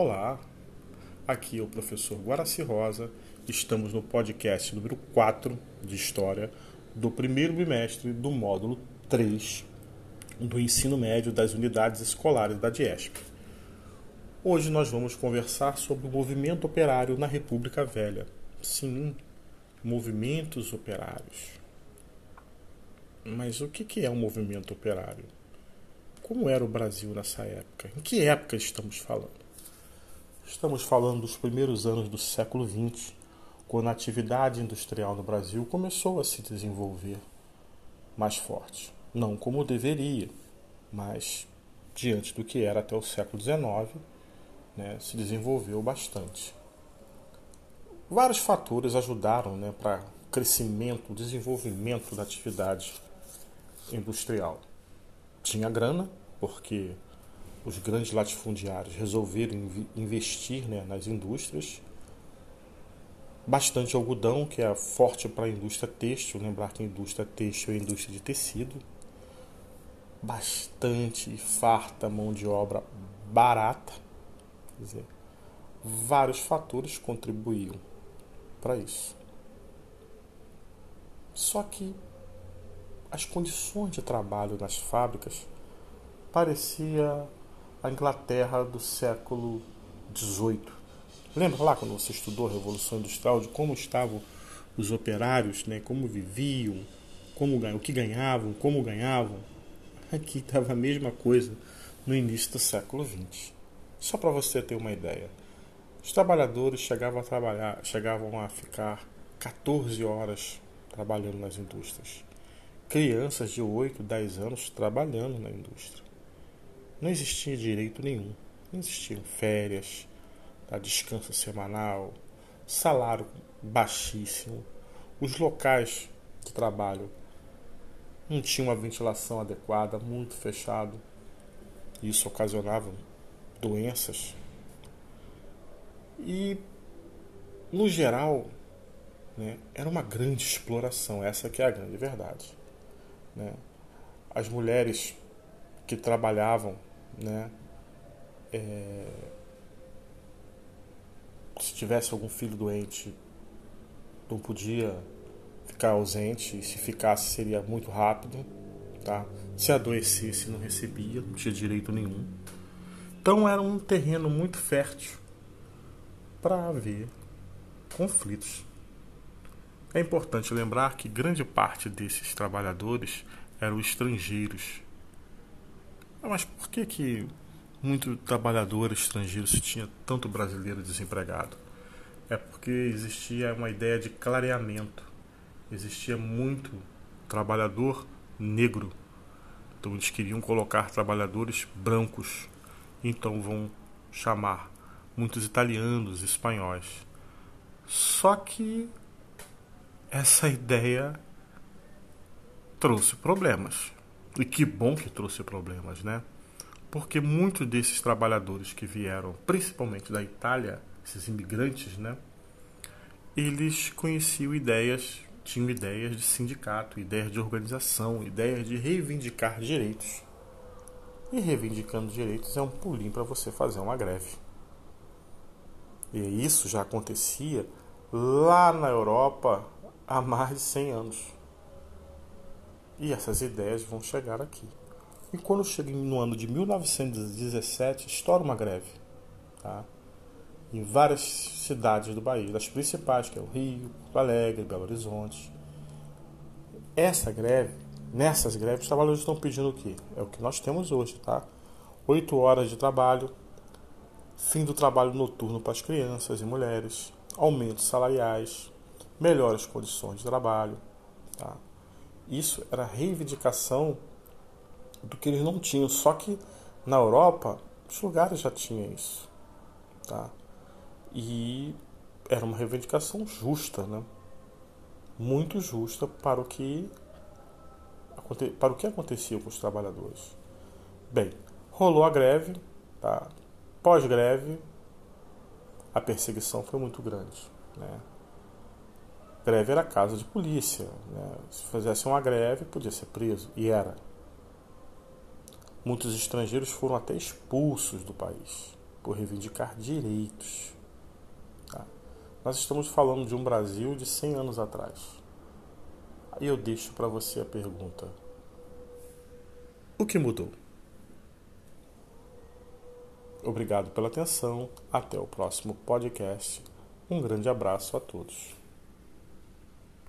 Olá, aqui é o professor Guaraci Rosa. Estamos no podcast número 4 de História do primeiro bimestre do módulo 3 do ensino médio das unidades escolares da DIESP. Hoje nós vamos conversar sobre o movimento operário na República Velha. Sim, movimentos operários. Mas o que é um movimento operário? Como era o Brasil nessa época? Em que época estamos falando? Estamos falando dos primeiros anos do século XX, quando a atividade industrial no Brasil começou a se desenvolver mais forte. Não como deveria, mas diante do que era até o século XIX, né, se desenvolveu bastante. Vários fatores ajudaram né, para o crescimento, desenvolvimento da atividade industrial. Tinha grana, porque os grandes latifundiários resolveram investir né, nas indústrias. Bastante algodão, que é forte para a indústria têxtil, lembrar que a indústria têxtil é a indústria de tecido. Bastante farta mão de obra barata. Quer dizer, vários fatores contribuíam para isso. Só que as condições de trabalho nas fábricas parecia a Inglaterra do século XVIII. Lembra lá quando você estudou a Revolução Industrial de como estavam os operários, né? como viviam, como o que ganhavam, como ganhavam? Aqui estava a mesma coisa no início do século XX. Só para você ter uma ideia. Os trabalhadores chegavam a trabalhar, chegavam a ficar 14 horas trabalhando nas indústrias. Crianças de 8, 10 anos trabalhando na indústria. Não existia direito nenhum. Não existiam férias, tá? descanso semanal, salário baixíssimo. Os locais de trabalho não tinham uma ventilação adequada, muito fechado. Isso ocasionava doenças. E, no geral, né, era uma grande exploração. Essa que é a grande verdade. Né? As mulheres que trabalhavam né? É... Se tivesse algum filho doente, não podia ficar ausente. Se ficasse, seria muito rápido. Tá? Se adoecesse, não recebia, não tinha direito nenhum. Então era um terreno muito fértil para haver conflitos. É importante lembrar que grande parte desses trabalhadores eram estrangeiros mas por que que muito trabalhador estrangeiro se tinha tanto brasileiro desempregado? É porque existia uma ideia de clareamento. Existia muito trabalhador negro. Então eles queriam colocar trabalhadores brancos. Então vão chamar muitos italianos, espanhóis. Só que essa ideia trouxe problemas. E que bom que trouxe problemas, né? Porque muitos desses trabalhadores que vieram, principalmente da Itália, esses imigrantes, né? Eles conheciam ideias, tinham ideias de sindicato, ideias de organização, ideias de reivindicar direitos. E reivindicando direitos é um pulinho para você fazer uma greve. E isso já acontecia lá na Europa há mais de 100 anos. E essas ideias vão chegar aqui. E quando chega no ano de 1917, estoura uma greve. Tá? Em várias cidades do Bahia, das principais, que é o Rio, Porto Alegre, Belo Horizonte. Essa greve, nessas greves, os trabalhadores estão pedindo o quê? É o que nós temos hoje, tá? Oito horas de trabalho, fim do trabalho noturno para as crianças e mulheres, aumentos salariais, melhores condições de trabalho, tá? Isso era reivindicação do que eles não tinham. Só que na Europa, os lugares já tinham isso. Tá? E era uma reivindicação justa, né? muito justa para o que para o que acontecia com os trabalhadores. Bem, rolou a greve, tá? pós-greve, a perseguição foi muito grande. Né? Greve era casa de polícia. Né? Se fizesse uma greve, podia ser preso. E era. Muitos estrangeiros foram até expulsos do país. por reivindicar direitos. Tá? Nós estamos falando de um Brasil de 100 anos atrás. Aí eu deixo para você a pergunta: o que mudou? Obrigado pela atenção. Até o próximo podcast. Um grande abraço a todos.